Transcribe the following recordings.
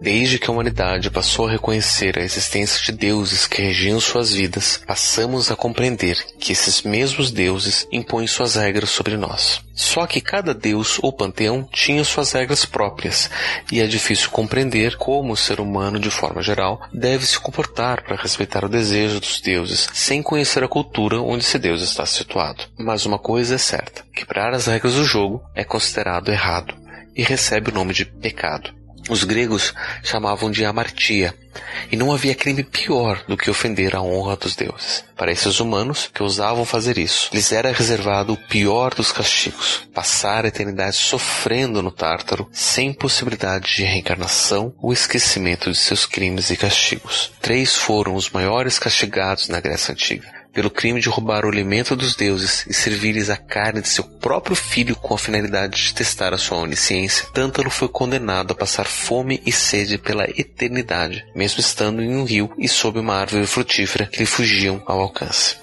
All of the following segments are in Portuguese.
Desde que a humanidade passou a reconhecer a existência de deuses que regiam suas vidas, passamos a compreender que esses mesmos deuses impõem suas regras sobre nós. Só que cada deus ou panteão tinha suas regras próprias, e é difícil compreender como o ser humano, de forma geral, deve se comportar para respeitar o desejo dos deuses, sem conhecer a cultura onde esse deus está situado. Mas uma coisa é certa: quebrar as regras do jogo é considerado errado e recebe o nome de pecado. Os gregos chamavam de amartia, e não havia crime pior do que ofender a honra dos deuses. Para esses humanos que ousavam fazer isso, lhes era reservado o pior dos castigos: passar a eternidade sofrendo no Tártaro, sem possibilidade de reencarnação ou esquecimento de seus crimes e castigos. Três foram os maiores castigados na Grécia Antiga pelo crime de roubar o alimento dos deuses e servir-lhes a carne de seu próprio filho com a finalidade de testar a sua onisciência, Tântalo foi condenado a passar fome e sede pela eternidade, mesmo estando em um rio e sob uma árvore frutífera que lhe fugiam ao alcance.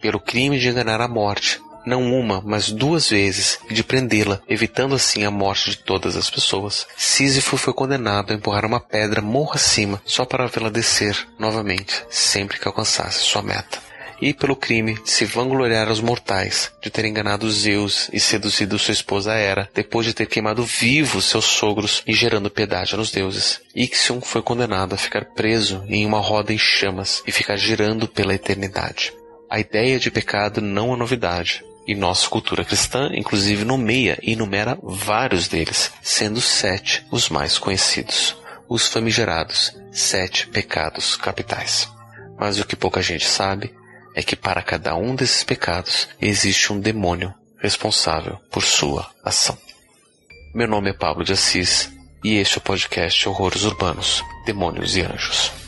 Pelo crime de enganar a morte, não uma, mas duas vezes, e de prendê-la, evitando assim a morte de todas as pessoas. Sísifo foi condenado a empurrar uma pedra morro acima, só para vê-la descer novamente, sempre que alcançasse sua meta e pelo crime de se vangloriar aos mortais, de ter enganado Zeus e seduzido sua esposa Hera, depois de ter queimado vivos seus sogros e gerando piedade nos deuses. Ixion foi condenado a ficar preso em uma roda em chamas e ficar girando pela eternidade. A ideia de pecado não é novidade, e nossa cultura cristã, inclusive, nomeia e enumera vários deles, sendo sete os mais conhecidos, os famigerados sete pecados capitais. Mas o que pouca gente sabe é que para cada um desses pecados existe um demônio responsável por sua ação. Meu nome é Pablo de Assis e este é o podcast Horrores Urbanos, Demônios e Anjos.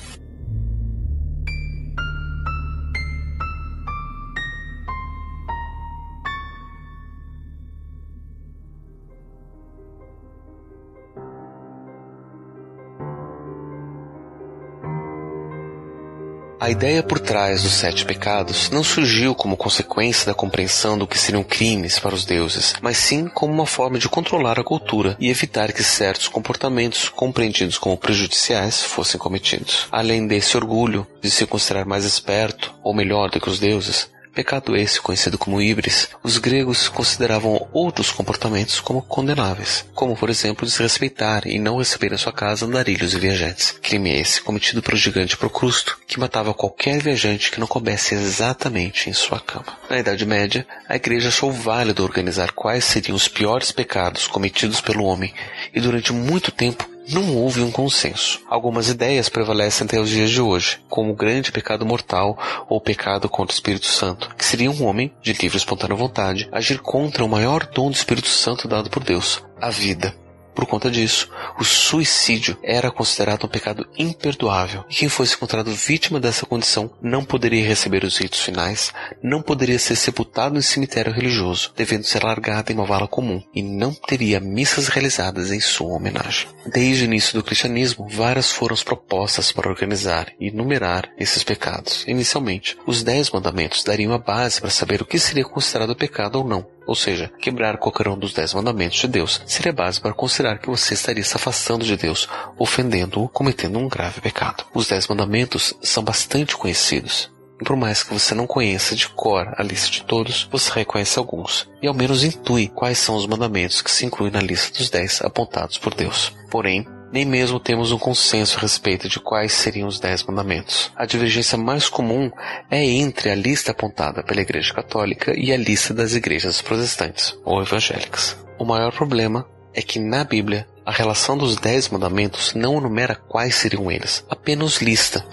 A ideia por trás dos sete pecados não surgiu como consequência da compreensão do que seriam crimes para os deuses, mas sim como uma forma de controlar a cultura e evitar que certos comportamentos compreendidos como prejudiciais fossem cometidos. Além desse orgulho de se considerar mais esperto ou melhor do que os deuses, Pecado esse, conhecido como híbris, os gregos consideravam outros comportamentos como condenáveis, como por exemplo desrespeitar e não receber em sua casa andarilhos e viajantes. Crime esse cometido pelo gigante Procrusto, que matava qualquer viajante que não coubesse exatamente em sua cama. Na Idade Média, a igreja achou válido organizar quais seriam os piores pecados cometidos pelo homem e durante muito tempo não houve um consenso. Algumas ideias prevalecem até os dias de hoje, como o grande pecado mortal ou pecado contra o Espírito Santo, que seria um homem, de livre e espontânea vontade, agir contra o maior dom do Espírito Santo dado por Deus, a vida. Por conta disso, o suicídio era considerado um pecado imperdoável, e quem fosse encontrado vítima dessa condição não poderia receber os ritos finais, não poderia ser sepultado em cemitério religioso, devendo ser largado em uma vala comum, e não teria missas realizadas em sua homenagem. Desde o início do cristianismo, várias foram as propostas para organizar e numerar esses pecados. Inicialmente, os Dez Mandamentos dariam a base para saber o que seria considerado pecado ou não. Ou seja, quebrar qualquer um dos dez mandamentos de Deus seria base para considerar que você estaria se afastando de Deus, ofendendo-o, cometendo um grave pecado. Os dez mandamentos são bastante conhecidos. E por mais que você não conheça de cor a lista de todos, você reconhece alguns, e ao menos intui quais são os mandamentos que se incluem na lista dos dez apontados por Deus. Porém, nem mesmo temos um consenso a respeito de quais seriam os dez mandamentos. A divergência mais comum é entre a lista apontada pela Igreja Católica e a lista das igrejas protestantes ou evangélicas. O maior problema é que na Bíblia a relação dos dez mandamentos não enumera quais seriam eles, apenas lista,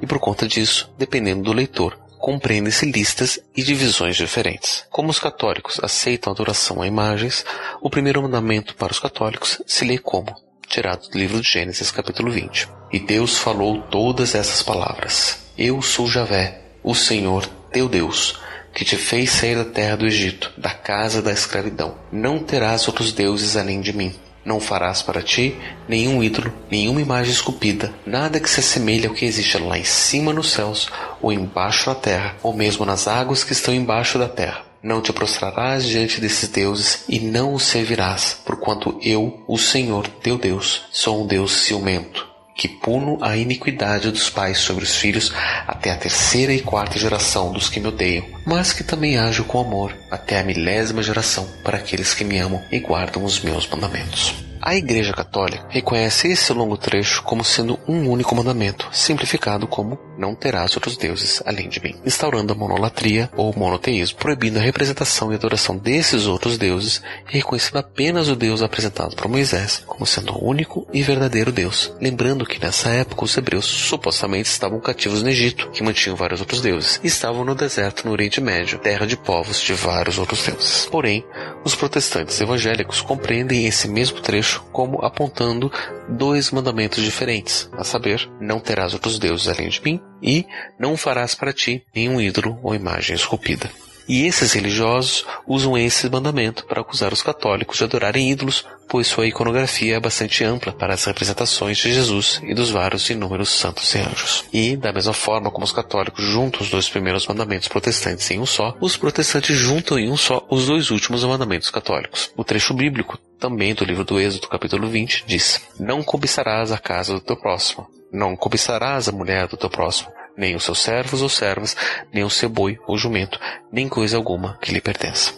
e por conta disso, dependendo do leitor, compreende-se listas e divisões diferentes. Como os católicos aceitam adoração a imagens, o primeiro mandamento para os católicos se lê como tirado do livro de Gênesis, capítulo 20. E Deus falou todas essas palavras: Eu sou Javé, o Senhor, teu Deus, que te fez sair da terra do Egito, da casa da escravidão. Não terás outros deuses além de mim. Não farás para ti nenhum ídolo, nenhuma imagem esculpida, nada que se assemelhe ao que existe lá em cima nos céus, ou embaixo na terra, ou mesmo nas águas que estão embaixo da terra. Não te prostrarás diante desses deuses e não os servirás, porquanto eu, o Senhor teu Deus, sou um Deus ciumento, que puno a iniquidade dos pais sobre os filhos até a terceira e quarta geração dos que me odeiam, mas que também ajo com amor até a milésima geração para aqueles que me amam e guardam os meus mandamentos. A Igreja Católica reconhece esse longo trecho como sendo um único mandamento, simplificado como não terás outros deuses além de mim, instaurando a monolatria ou monoteísmo, proibindo a representação e adoração desses outros deuses e reconhecendo apenas o Deus apresentado por Moisés como sendo o único e verdadeiro Deus. Lembrando que nessa época os hebreus supostamente estavam cativos no Egito, que mantinham vários outros deuses, e estavam no deserto no Oriente Médio, terra de povos de vários outros deuses. Porém, os protestantes evangélicos compreendem esse mesmo trecho como apontando dois mandamentos diferentes, a saber, não terás outros deuses além de mim e não farás para ti nenhum ídolo ou imagem esculpida. E esses religiosos usam esse mandamento para acusar os católicos de adorarem ídolos, pois sua iconografia é bastante ampla para as representações de Jesus e dos vários inúmeros santos e anjos. E, da mesma forma como os católicos juntam os dois primeiros mandamentos protestantes em um só, os protestantes juntam em um só os dois últimos mandamentos católicos. O trecho bíblico, também do livro do Êxodo, capítulo 20, diz: Não cobiçarás a casa do teu próximo, não cobiçarás a mulher do teu próximo, nem os seus servos ou servas, nem o seu boi ou jumento, nem coisa alguma que lhe pertença.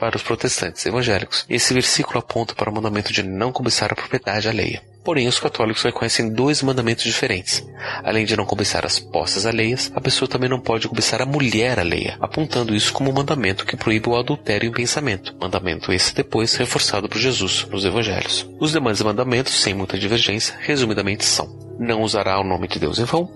Para os protestantes evangélicos, esse versículo aponta para o mandamento de não cobiçar a propriedade alheia. Porém, os católicos reconhecem dois mandamentos diferentes. Além de não cobiçar as posses alheias, a pessoa também não pode cobiçar a mulher alheia, apontando isso como um mandamento que proíbe o adultério em pensamento. Mandamento esse depois reforçado por Jesus nos evangelhos. Os demais mandamentos, sem muita divergência, resumidamente são: não usará o nome de Deus em vão,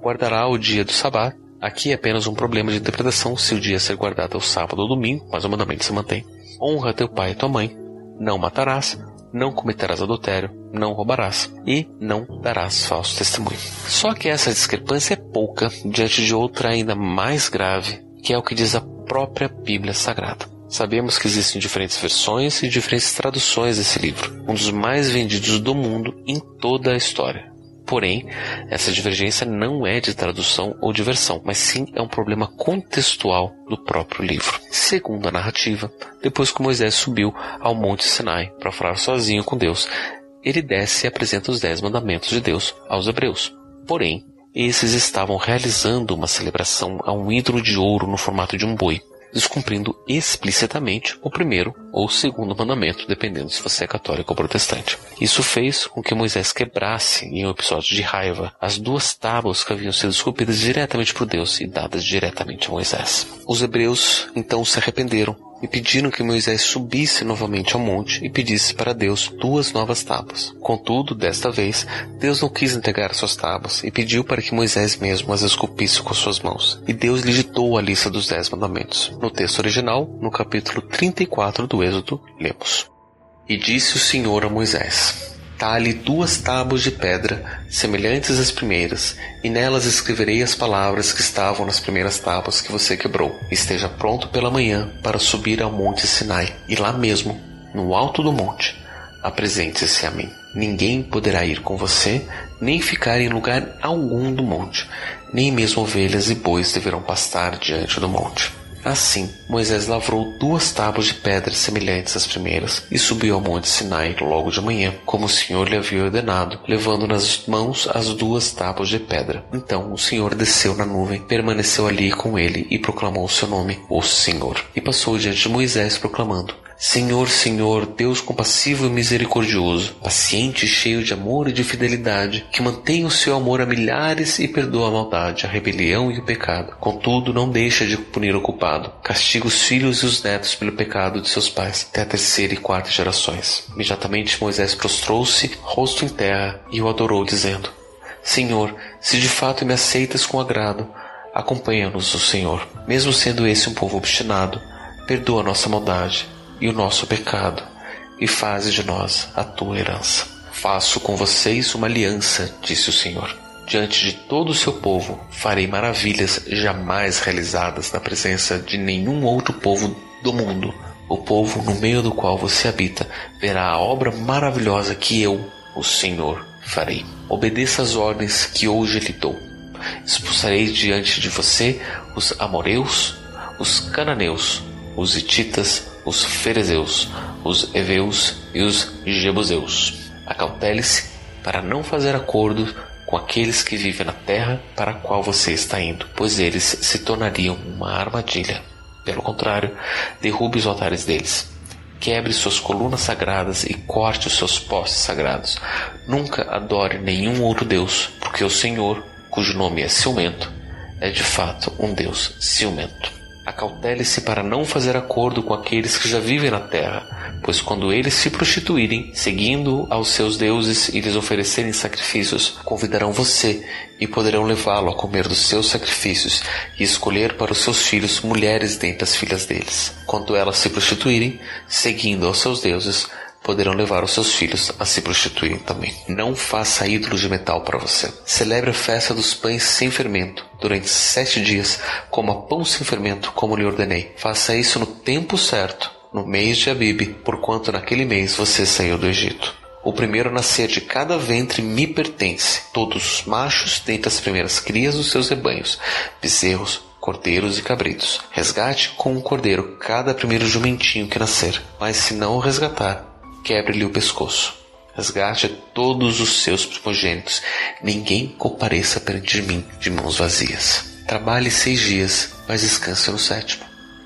guardará o dia do sabá. Aqui é apenas um problema de interpretação se o dia ser guardado é o sábado ou domingo, mas o mandamento se mantém. Honra teu pai e tua mãe. Não matarás. Não cometerás adultério. Não roubarás. E não darás falso testemunho. Só que essa discrepância é pouca diante de outra ainda mais grave, que é o que diz a própria Bíblia Sagrada. Sabemos que existem diferentes versões e diferentes traduções desse livro, um dos mais vendidos do mundo em toda a história. Porém, essa divergência não é de tradução ou de versão, mas sim é um problema contextual do próprio livro. Segundo a narrativa, depois que Moisés subiu ao Monte Sinai para falar sozinho com Deus, ele desce e apresenta os dez mandamentos de Deus aos hebreus. Porém, esses estavam realizando uma celebração a um ídolo de ouro no formato de um boi descumprindo explicitamente o primeiro ou o segundo mandamento, dependendo se você é católico ou protestante. Isso fez com que Moisés quebrasse, em um episódio de raiva, as duas tábuas que haviam sido esculpidas diretamente por Deus e dadas diretamente a Moisés. Os hebreus então se arrependeram e pediram que Moisés subisse novamente ao monte e pedisse para Deus duas novas tábuas. Contudo, desta vez, Deus não quis entregar suas tábuas e pediu para que Moisés mesmo as esculpisse com suas mãos. E Deus lhe ditou a lista dos dez mandamentos. No texto original, no capítulo 34 do Êxodo, lemos: E disse o Senhor a Moisés: talhe duas tábuas de pedra, semelhantes às primeiras, e nelas escreverei as palavras que estavam nas primeiras tábuas que você quebrou. Esteja pronto pela manhã para subir ao monte Sinai, e lá mesmo, no alto do monte, apresente-se a mim. Ninguém poderá ir com você, nem ficar em lugar algum do monte, nem mesmo ovelhas e bois deverão pastar diante do monte. Assim, Moisés lavrou duas tábuas de pedra semelhantes às primeiras e subiu ao monte Sinai logo de manhã, como o Senhor lhe havia ordenado, levando nas mãos as duas tábuas de pedra. Então o Senhor desceu na nuvem, permaneceu ali com ele e proclamou o seu nome, o Senhor. E passou diante de Moisés proclamando: Senhor, Senhor, Deus compassivo e misericordioso, paciente e cheio de amor e de fidelidade, que mantém o seu amor a milhares e perdoa a maldade, a rebelião e o pecado. Contudo, não deixa de punir o culpado. Castiga os filhos e os netos pelo pecado de seus pais, até a terceira e quarta gerações. Imediatamente Moisés prostrou-se, rosto em terra, e o adorou, dizendo: Senhor, se de fato me aceitas com agrado, acompanha-nos o Senhor. Mesmo sendo esse um povo obstinado, perdoa nossa maldade e o nosso pecado, e faze de nós a tua herança. Faço com vocês uma aliança, disse o Senhor. Diante de todo o seu povo farei maravilhas jamais realizadas na presença de nenhum outro povo do mundo. O povo no meio do qual você habita verá a obra maravilhosa que eu, o Senhor, farei. Obedeça às ordens que hoje lhe dou. Expulsarei diante de você os amoreus, os cananeus, os hititas, os ferezeus, os heveus e os jebuseus. Acautele-se para não fazer acordo com aqueles que vivem na terra para a qual você está indo, pois eles se tornariam uma armadilha. Pelo contrário, derrube os altares deles. Quebre suas colunas sagradas e corte os seus postes sagrados. Nunca adore nenhum outro Deus, porque o Senhor, cujo nome é ciumento, é de fato um Deus ciumento. Acautele-se para não fazer acordo com aqueles que já vivem na terra, pois quando eles se prostituírem, seguindo aos seus deuses e lhes oferecerem sacrifícios, convidarão você e poderão levá-lo a comer dos seus sacrifícios e escolher para os seus filhos mulheres dentre as filhas deles. Quando elas se prostituírem, seguindo aos seus deuses, poderão levar os seus filhos a se prostituírem também. Não faça ídolos de metal para você. Celebre a festa dos pães sem fermento durante sete dias, coma pão sem fermento, como lhe ordenei. Faça isso no tempo certo, no mês de Abibe, porquanto naquele mês você saiu do Egito. O primeiro a nascer de cada ventre me pertence, todos os machos dentre as primeiras crias dos seus rebanhos, bezerros, cordeiros e cabritos. Resgate com um cordeiro cada primeiro jumentinho que nascer, mas se não o resgatar, quebre-lhe o pescoço. Resgate todos os seus primogênitos. Ninguém compareça perante mim de mãos vazias. Trabalhe seis dias, mas descanse no sétimo,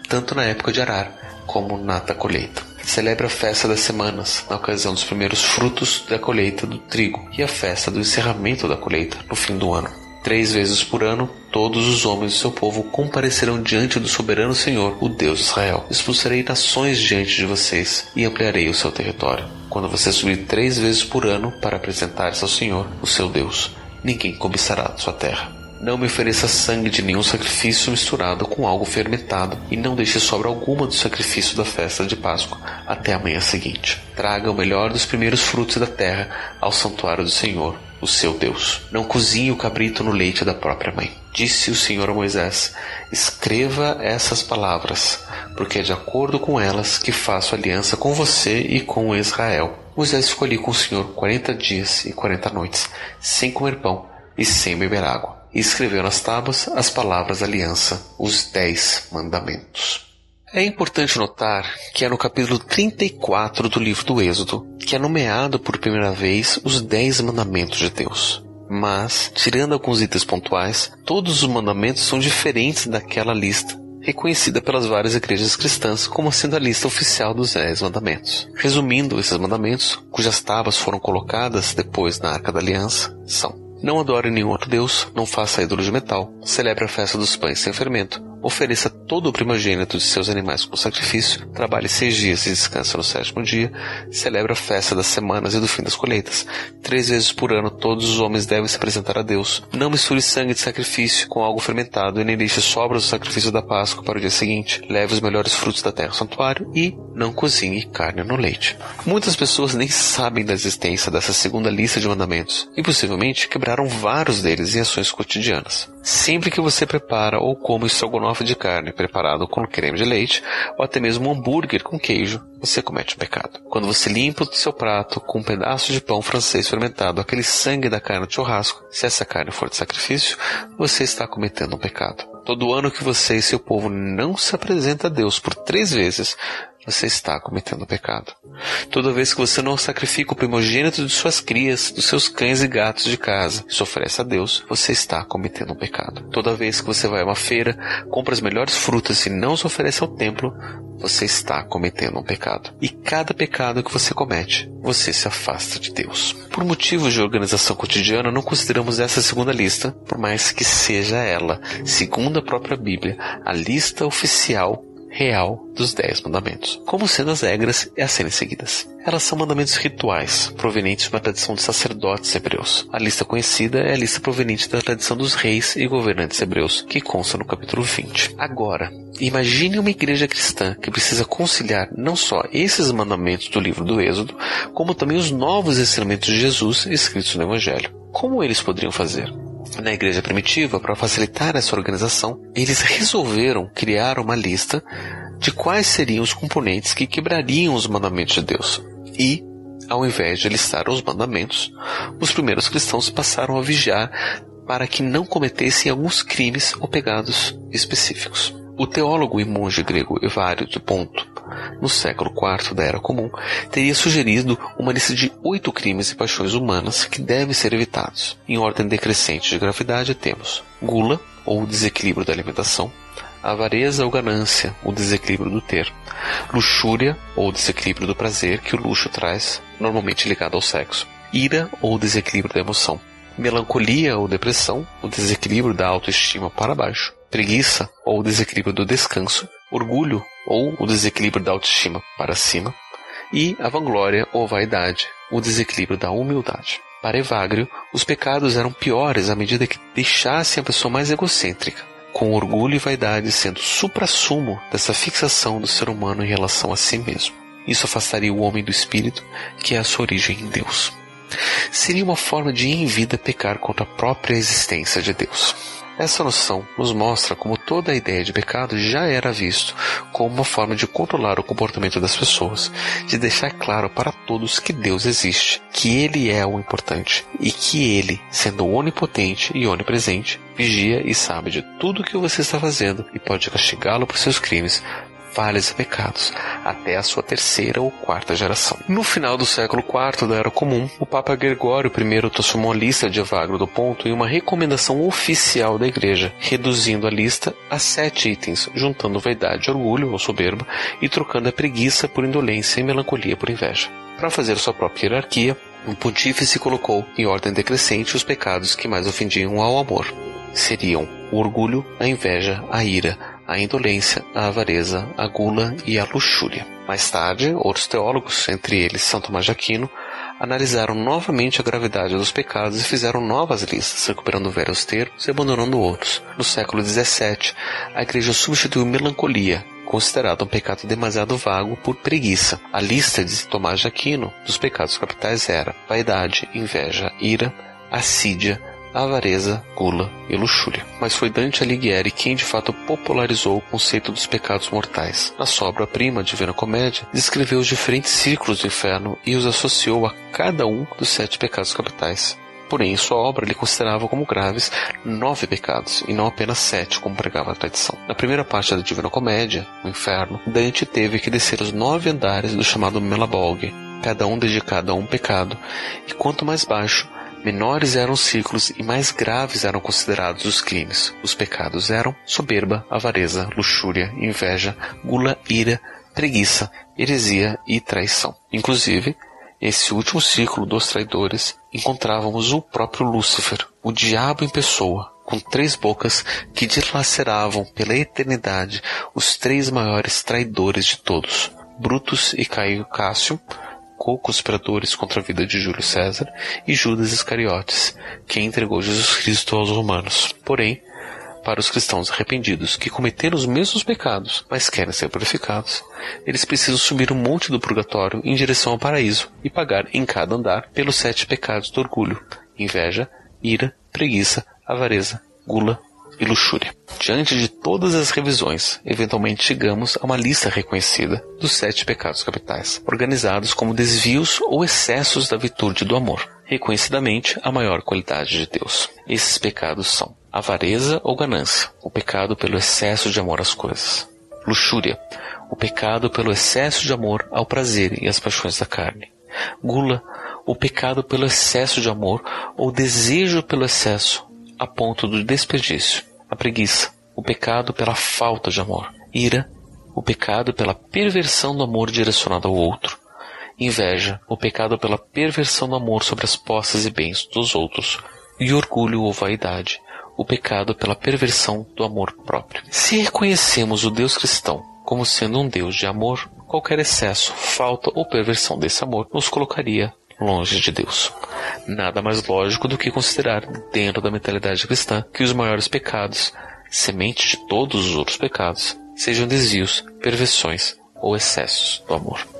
tanto na época de arar como na da colheita. Celebra a festa das semanas, na ocasião dos primeiros frutos da colheita do trigo, e a festa do encerramento da colheita, no fim do ano. Três vezes por ano, todos os homens do seu povo comparecerão diante do soberano Senhor, o Deus de Israel. Expulsarei nações diante de vocês e ampliarei o seu território. Quando você subir três vezes por ano para apresentar-se ao Senhor, o seu Deus, ninguém cobiçará sua terra. Não me ofereça sangue de nenhum sacrifício misturado com algo fermentado, e não deixe sobra alguma do sacrifício da festa de Páscoa até a manhã seguinte. Traga o melhor dos primeiros frutos da terra ao santuário do Senhor, o seu Deus. Não cozinhe o cabrito no leite da própria mãe. Disse o Senhor a Moisés: Escreva essas palavras, porque é de acordo com elas que faço aliança com você e com Israel. Moisés ficou ali com o Senhor quarenta dias e quarenta noites, sem comer pão e sem beber água. E escreveu nas tábuas as palavras da aliança, os dez mandamentos. É importante notar que é no capítulo 34 do livro do Êxodo que é nomeado por primeira vez os Dez Mandamentos de Deus. Mas, tirando alguns itens pontuais, todos os mandamentos são diferentes daquela lista, reconhecida pelas várias igrejas cristãs como sendo a lista oficial dos Dez Mandamentos. Resumindo, esses mandamentos, cujas tábuas foram colocadas depois na Arca da Aliança, são: Não adore nenhum outro Deus, não faça ídolo de metal, celebre a festa dos pães sem fermento, ofereça todo o primogênito de seus animais como sacrifício, trabalhe seis dias e descanse no sétimo dia, celebra a festa das semanas e do fim das colheitas. Três vezes por ano todos os homens devem se apresentar a Deus. Não misture sangue de sacrifício com algo fermentado e nem deixe sobras do sacrifício da Páscoa para o dia seguinte. Leve os melhores frutos da terra ao santuário e não cozinhe carne no leite. Muitas pessoas nem sabem da existência dessa segunda lista de mandamentos e possivelmente quebraram vários deles em ações cotidianas. Sempre que você prepara ou come estrogonofe de carne preparado com creme de leite, ou até mesmo um hambúrguer com queijo, você comete um pecado. Quando você limpa o seu prato com um pedaço de pão francês fermentado, aquele sangue da carne de churrasco, se essa carne for de sacrifício, você está cometendo um pecado. Todo ano que você e seu povo não se apresenta a Deus por três vezes, você está cometendo pecado. Toda vez que você não sacrifica o primogênito de suas crias, dos seus cães e gatos de casa, e se oferece a Deus, você está cometendo um pecado. Toda vez que você vai a uma feira, compra as melhores frutas e não se oferece ao templo, você está cometendo um pecado. E cada pecado que você comete, você se afasta de Deus. Por motivos de organização cotidiana, não consideramos essa segunda lista, por mais que seja ela, segundo a própria Bíblia, a lista oficial real dos Dez Mandamentos, como sendo as regras a serem seguidas. Elas são mandamentos rituais, provenientes de uma tradição de sacerdotes hebreus. A lista conhecida é a lista proveniente da tradição dos reis e governantes hebreus, que consta no capítulo 20. Agora, imagine uma igreja cristã que precisa conciliar não só esses mandamentos do livro do Êxodo, como também os novos ensinamentos de Jesus escritos no Evangelho. Como eles poderiam fazer? Na igreja primitiva, para facilitar essa organização, eles resolveram criar uma lista de quais seriam os componentes que quebrariam os mandamentos de Deus. E, ao invés de listar os mandamentos, os primeiros cristãos passaram a vigiar para que não cometessem alguns crimes ou pecados específicos. O teólogo e monge grego Evário de Ponto, no século IV da Era Comum, teria sugerido uma lista de oito crimes e paixões humanas que devem ser evitados. Em ordem decrescente de gravidade temos gula, ou desequilíbrio da alimentação, avareza ou ganância, o desequilíbrio do ter, luxúria ou desequilíbrio do prazer que o luxo traz, normalmente ligado ao sexo, ira ou desequilíbrio da emoção, melancolia ou depressão, o desequilíbrio da autoestima para baixo, preguiça ou desequilíbrio do descanso, orgulho ou o desequilíbrio da autoestima para cima, e a vanglória ou vaidade, o desequilíbrio da humildade. Para Evagrio, os pecados eram piores à medida que deixassem a pessoa mais egocêntrica, com orgulho e vaidade sendo supra-sumo dessa fixação do ser humano em relação a si mesmo. Isso afastaria o homem do espírito, que é a sua origem em Deus. Seria uma forma de em vida pecar contra a própria existência de Deus. Essa noção nos mostra como toda a ideia de pecado já era visto como uma forma de controlar o comportamento das pessoas, de deixar claro para todos que Deus existe, que Ele é o importante e que Ele, sendo onipotente e onipresente, vigia e sabe de tudo o que você está fazendo e pode castigá-lo por seus crimes, falhas e pecados, até a sua terceira ou quarta geração. No final do século IV da Era Comum, o Papa Gregório I transformou a lista de Evagro do Ponto em uma recomendação oficial da Igreja, reduzindo a lista a sete itens, juntando vaidade, orgulho ou soberba e trocando a preguiça por indolência e melancolia por inveja. Para fazer sua própria hierarquia, o pontífice colocou em ordem decrescente os pecados que mais ofendiam ao amor. Seriam o orgulho, a inveja, a ira, a indolência, a avareza, a gula e a luxúria. Mais tarde, outros teólogos, entre eles São Tomás de Aquino, analisaram novamente a gravidade dos pecados e fizeram novas listas, recuperando velhos termos e abandonando outros. No século XVII, a Igreja substituiu melancolia, considerado um pecado demasiado vago, por preguiça. A lista de Tomás de Aquino dos pecados capitais era vaidade, inveja, ira, assídia, avareza, gula e luxúria. Mas foi Dante Alighieri quem de fato popularizou o conceito dos pecados mortais. Na sua obra-prima, Divina Comédia, descreveu os diferentes círculos do inferno e os associou a cada um dos sete pecados capitais. Porém, em sua obra ele considerava como graves nove pecados, e não apenas sete, como pregava a tradição. Na primeira parte da Divina Comédia, o inferno, Dante teve que descer os nove andares do chamado Melabolge, cada um dedicado a um pecado, e quanto mais baixo, Menores eram os ciclos e mais graves eram considerados os crimes. Os pecados eram soberba, avareza, luxúria, inveja, gula, ira, preguiça, heresia e traição. Inclusive, esse último ciclo dos traidores encontrávamos o próprio Lúcifer, o diabo em pessoa, com três bocas que dilaceravam pela eternidade os três maiores traidores de todos, Brutus e Caio Cássio, co-conspiradores contra a vida de Júlio César, e Judas Iscariotes, que entregou Jesus Cristo aos romanos. Porém, para os cristãos arrependidos que cometeram os mesmos pecados, mas querem ser purificados, eles precisam subir o um monte do purgatório em direção ao paraíso e pagar em cada andar pelos sete pecados do orgulho: inveja, ira, preguiça, avareza, gula, e luxúria. Diante de todas as revisões, eventualmente chegamos a uma lista reconhecida dos sete pecados capitais, organizados como desvios ou excessos da virtude do amor, reconhecidamente a maior qualidade de Deus. Esses pecados são avareza ou ganância, o pecado pelo excesso de amor às coisas. Luxúria, o pecado pelo excesso de amor ao prazer e às paixões da carne. Gula, o pecado pelo excesso de amor ou desejo pelo excesso a ponto do desperdício, a preguiça, o pecado pela falta de amor, ira, o pecado pela perversão do amor direcionado ao outro, inveja, o pecado pela perversão do amor sobre as posses e bens dos outros, e orgulho ou vaidade, o pecado pela perversão do amor próprio. Se reconhecemos o Deus cristão como sendo um Deus de amor, qualquer excesso, falta ou perversão desse amor nos colocaria longe de Deus. Nada mais lógico do que considerar, dentro da mentalidade cristã, que os maiores pecados, semente de todos os outros pecados, sejam desvios, perversões ou excessos do amor.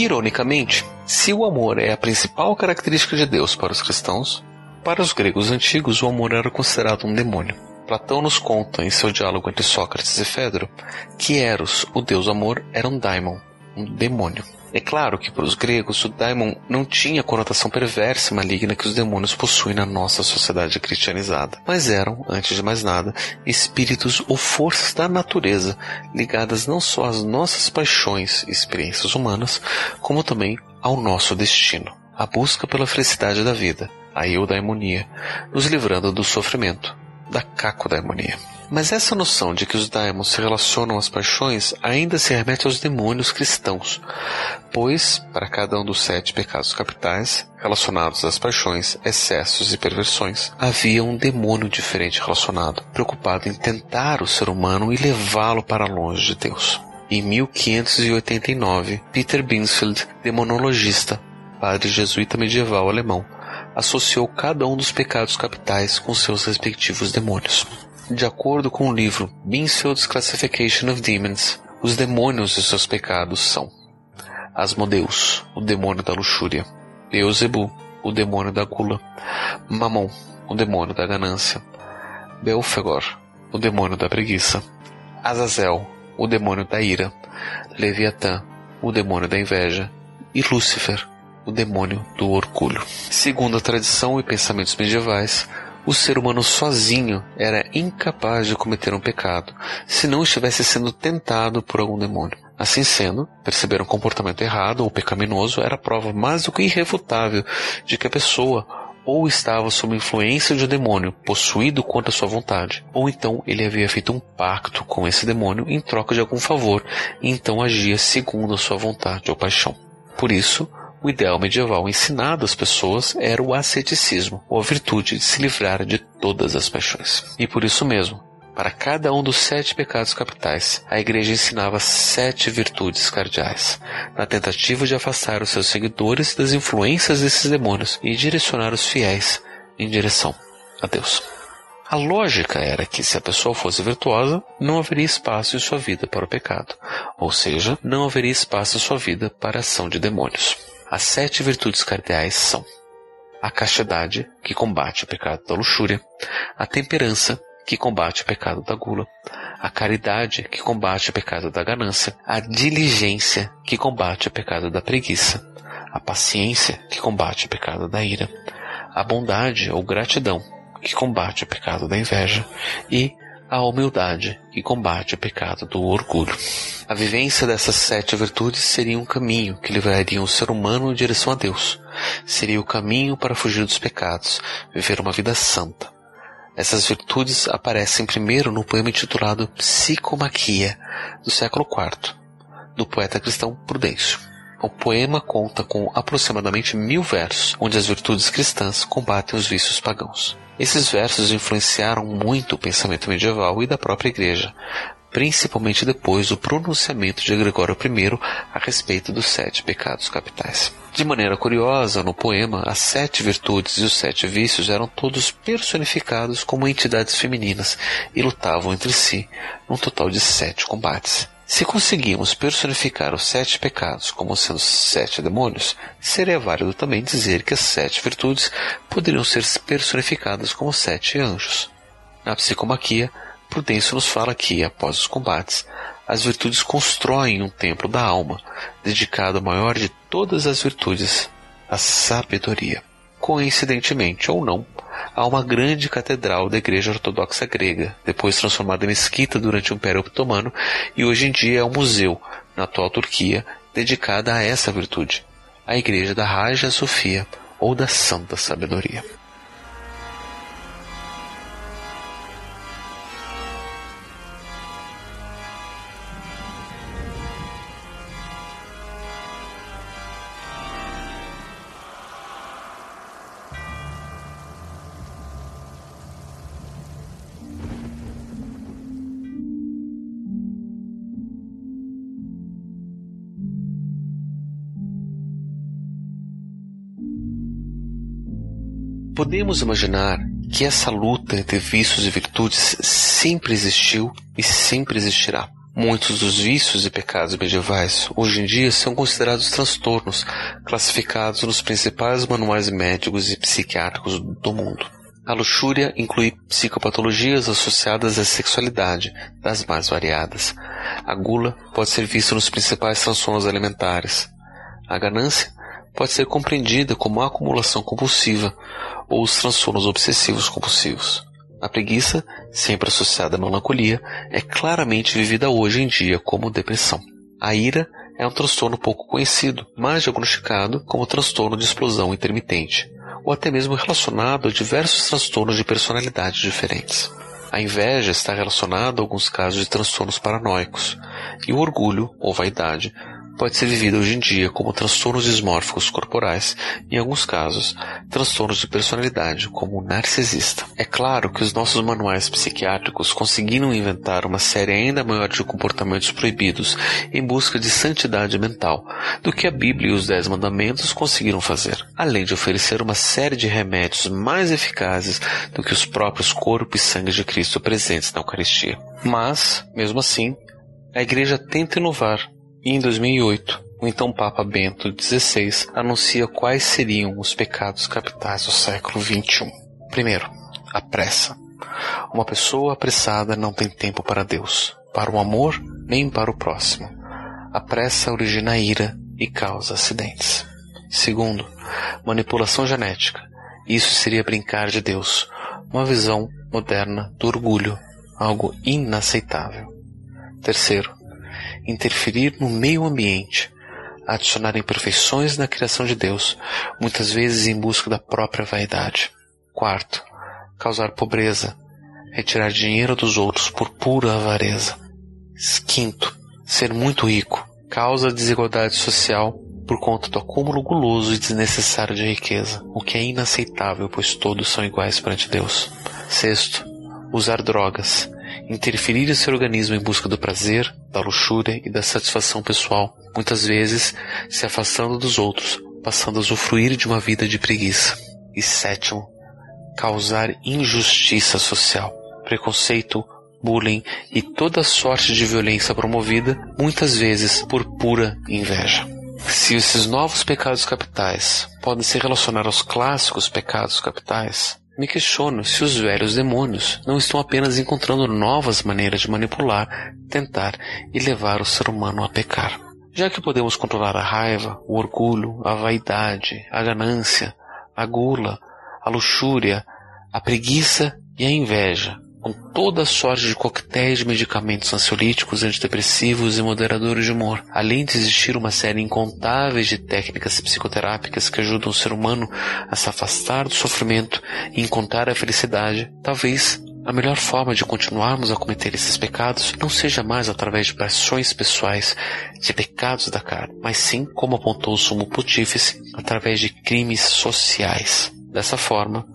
Ironicamente, se o amor é a principal característica de Deus para os cristãos, Para os gregos antigos, o amor era considerado um demônio. Platão nos conta, em seu diálogo entre Sócrates e Fedro, que Eros, o deus amor, era um daimon, um demônio. É claro que para os gregos o daimon não tinha a conotação perversa e maligna que os demônios possuem na nossa sociedade cristianizada, mas eram, antes de mais nada, espíritos ou forças da natureza ligadas não só às nossas paixões e experiências humanas, como também ao nosso destino, a busca pela felicidade da vida, a eudaimonia, nos livrando do sofrimento, da cacodaimonia. Mas essa noção de que os daimons se relacionam às paixões ainda se remete aos demônios cristãos, pois, para cada um dos sete pecados capitais, relacionados às paixões, excessos e perversões, havia um demônio diferente relacionado, preocupado em tentar o ser humano e levá-lo para longe de Deus. Em 1589, Peter Binsfeld, demonologista, padre jesuíta medieval alemão, associou cada um dos pecados capitais com seus respectivos demônios. De acordo com o livro Binsfeld's Classification of Demons, os demônios e seus pecados são Asmodeus, o demônio da luxúria, Beelzebub, o demônio da gula, Mamon, o demônio da ganância, Belfegor, o demônio da preguiça, Azazel, o demônio da ira, Leviatã, o demônio da inveja, e Lúcifer, o demônio do orgulho. Segundo a tradição e pensamentos medievais, o ser humano sozinho era incapaz de cometer um pecado se não estivesse sendo tentado por algum demônio. Assim sendo, perceber um comportamento errado ou pecaminoso era prova mais do que irrefutável de que a pessoa ou estava sob influência de um demônio possuído contra sua vontade, ou então ele havia feito um pacto com esse demônio em troca de algum favor e então agia segundo a sua vontade ou paixão. Por isso, o ideal medieval ensinado às pessoas era o asceticismo, ou a virtude de se livrar de todas as paixões. E por isso mesmo, para cada um dos sete pecados capitais, a Igreja ensinava sete virtudes cardeais, na tentativa de afastar os seus seguidores das influências desses demônios e direcionar os fiéis em direção a Deus. A lógica era que se a pessoa fosse virtuosa, não haveria espaço em sua vida para o pecado, ou seja, não haveria espaço em sua vida para a ação de demônios. As sete virtudes cardeais são a castidade, que combate o pecado da luxúria, a temperança, que combate o pecado da gula, a caridade, que combate o pecado da ganância, a diligência, que combate o pecado da preguiça, a paciência, que combate o pecado da ira, a bondade ou gratidão, que combate o pecado da inveja, e a humildade, que combate o pecado do orgulho. A vivência dessas sete virtudes seria um caminho que levaria o ser humano em direção a Deus. Seria o caminho para fugir dos pecados, viver uma vida santa. Essas virtudes aparecem primeiro no poema intitulado Psicomaquia, do século IV, do poeta cristão Prudêncio. O poema conta com aproximadamente mil versos, onde as virtudes cristãs combatem os vícios pagãos. Esses versos influenciaram muito o pensamento medieval e da própria Igreja, principalmente depois do pronunciamento de Gregório I a respeito dos sete pecados capitais. De maneira curiosa, no poema, as sete virtudes e os sete vícios eram todos personificados como entidades femininas e lutavam entre si, num total de sete combates. Se conseguimos personificar os sete pecados como sendo sete demônios, seria válido também dizer que as sete virtudes poderiam ser personificadas como sete anjos. Na psicomaquia, Prudêncio nos fala que, após os combates, as virtudes constroem um templo da alma, dedicado ao maior de todas as virtudes, a sabedoria. Coincidentemente ou não, há uma grande catedral da Igreja Ortodoxa Grega, depois transformada em mesquita durante o Império Otomano e hoje em dia é um museu, na atual Turquia, dedicada a essa virtude, a Igreja da Hagia Sofia ou da Santa Sabedoria. Podemos imaginar que essa luta entre vícios e virtudes sempre existiu e sempre existirá. Muitos dos vícios e pecados medievais hoje em dia são considerados transtornos, classificados nos principais manuais médicos e psiquiátricos do mundo. A luxúria inclui psicopatologias associadas à sexualidade, das mais variadas. A gula pode ser vista nos principais transtornos alimentares. A ganância pode ser compreendida como a acumulação compulsiva ou os transtornos obsessivos compulsivos. A preguiça, sempre associada à melancolia, é claramente vivida hoje em dia como depressão. A ira é um transtorno pouco conhecido, mas diagnosticado como transtorno de explosão intermitente, ou até mesmo relacionado a diversos transtornos de personalidade diferentes. A inveja está relacionada a alguns casos de transtornos paranoicos, e o orgulho, ou vaidade, pode ser vivida hoje em dia como transtornos dismórficos corporais em alguns casos, transtornos de personalidade, como o narcisista. É claro que os nossos manuais psiquiátricos conseguiram inventar uma série ainda maior de comportamentos proibidos em busca de santidade mental do que a Bíblia e os Dez Mandamentos conseguiram fazer, além de oferecer uma série de remédios mais eficazes do que os próprios corpo e sangue de Cristo presentes na Eucaristia. Mas, mesmo assim, a Igreja tenta inovar em 2008, o então Papa Bento XVI anuncia quais seriam os pecados capitais do século XXI. Primeiro, a pressa. Uma pessoa apressada não tem tempo para Deus, para o amor, nem para o próximo. A pressa origina ira e causa acidentes. Segundo, manipulação genética. Isso seria brincar de Deus, uma visão moderna do orgulho, algo inaceitável. Terceiro, interferir no meio ambiente, adicionar imperfeições na criação de Deus, muitas vezes em busca da própria vaidade. Quarto, causar pobreza, retirar dinheiro dos outros por pura avareza. Quinto, ser muito rico, causa desigualdade social por conta do acúmulo guloso e desnecessário de riqueza, o que é inaceitável, pois todos são iguais perante Deus. Sexto, usar drogas, interferir em seu organismo em busca do prazer, da luxúria e da satisfação pessoal, muitas vezes se afastando dos outros, passando a usufruir de uma vida de preguiça. E sétimo, causar injustiça social, preconceito, bullying e toda sorte de violência promovida, muitas vezes por pura inveja. Se esses novos pecados capitais podem se relacionar aos clássicos pecados capitais, me questiono se os velhos demônios não estão apenas encontrando novas maneiras de manipular, tentar e levar o ser humano a pecar. Já que podemos controlar a raiva, o orgulho, a vaidade, a ganância, a gula, a luxúria, a preguiça e a inveja, com toda a sorte de coquetéis de medicamentos ansiolíticos, antidepressivos e moderadores de humor, além de existir uma série incontável de técnicas psicoterápicas que ajudam o ser humano a se afastar do sofrimento e encontrar a felicidade, talvez a melhor forma de continuarmos a cometer esses pecados não seja mais através de paixões pessoais, de pecados da carne, mas sim, como apontou o sumo pontífice, através de crimes sociais. Dessa forma,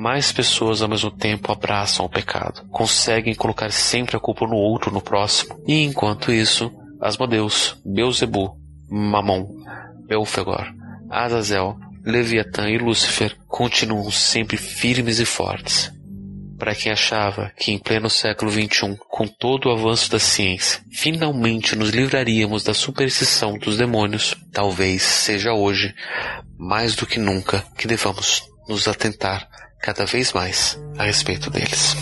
mais pessoas ao mesmo tempo abraçam o pecado, conseguem colocar sempre a culpa no outro, no próximo, e enquanto isso, Asmodeus, Beuzebu, Mamon, Belfegor, Azazel, Leviatã e Lúcifer continuam sempre firmes e fortes. Para quem achava que em pleno século XXI, com todo o avanço da ciência, finalmente nos livraríamos da superstição dos demônios, talvez seja hoje, mais do que nunca, que devamos nos atentar cada vez mais a respeito deles.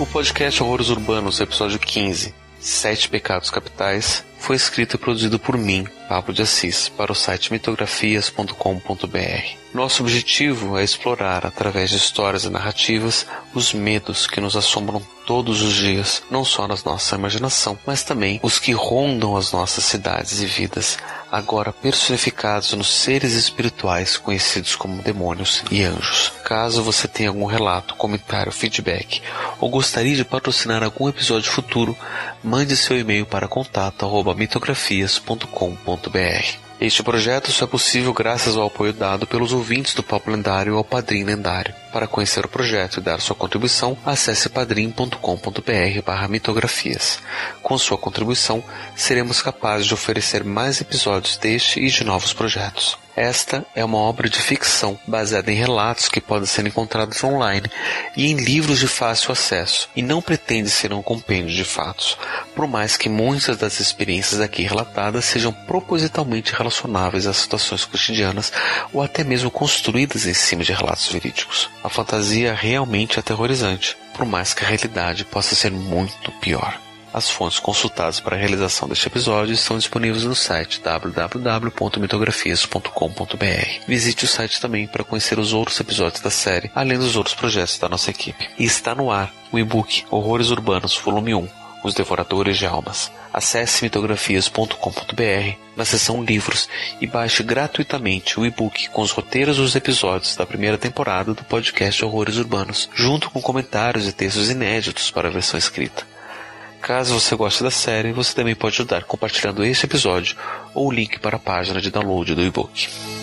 O podcast Horrores Urbanos, episódio 15, Sete Pecados Capitais, foi escrito e produzido por mim, Pablo de Assis, para o site mitografias.com.br. Nosso objetivo é explorar, através de histórias e narrativas, os medos que nos assombram todos os dias, não só na nossa imaginação, mas também os que rondam as nossas cidades e vidas, agora personificados nos seres espirituais conhecidos como demônios e anjos. Caso você tenha algum relato, comentário, feedback ou gostaria de patrocinar algum episódio futuro, mande seu e-mail para contato@mitografias.com.br. Este projeto só é possível graças ao apoio dado pelos ouvintes do Papo Lendário ao Padrim Lendário. Para conhecer o projeto e dar sua contribuição, acesse padrim.com.br mitografias. Com sua contribuição, seremos capazes de oferecer mais episódios deste e de novos projetos. Esta é uma obra de ficção baseada em relatos que podem ser encontrados online e em livros de fácil acesso, e não pretende ser um compêndio de fatos, por mais que muitas das experiências aqui relatadas sejam propositalmente relacionáveis a situações cotidianas ou até mesmo construídas em cima de relatos verídicos. A fantasia é realmente aterrorizante, por mais que a realidade possa ser muito pior. As fontes consultadas para a realização deste episódio estão disponíveis no site www.mitografias.com.br. Visite o site também para conhecer os outros episódios da série, além dos outros projetos da nossa equipe. E está no ar o e-book Horrores Urbanos, volume 1, Os Devoradores de Almas. Acesse mitografias.com.br na seção Livros e baixe gratuitamente o e-book com os roteiros dos episódios da primeira temporada do podcast Horrores Urbanos, junto com comentários e textos inéditos para a versão escrita. Caso você goste da série, você também pode ajudar compartilhando este episódio ou o link para a página de download do e-book.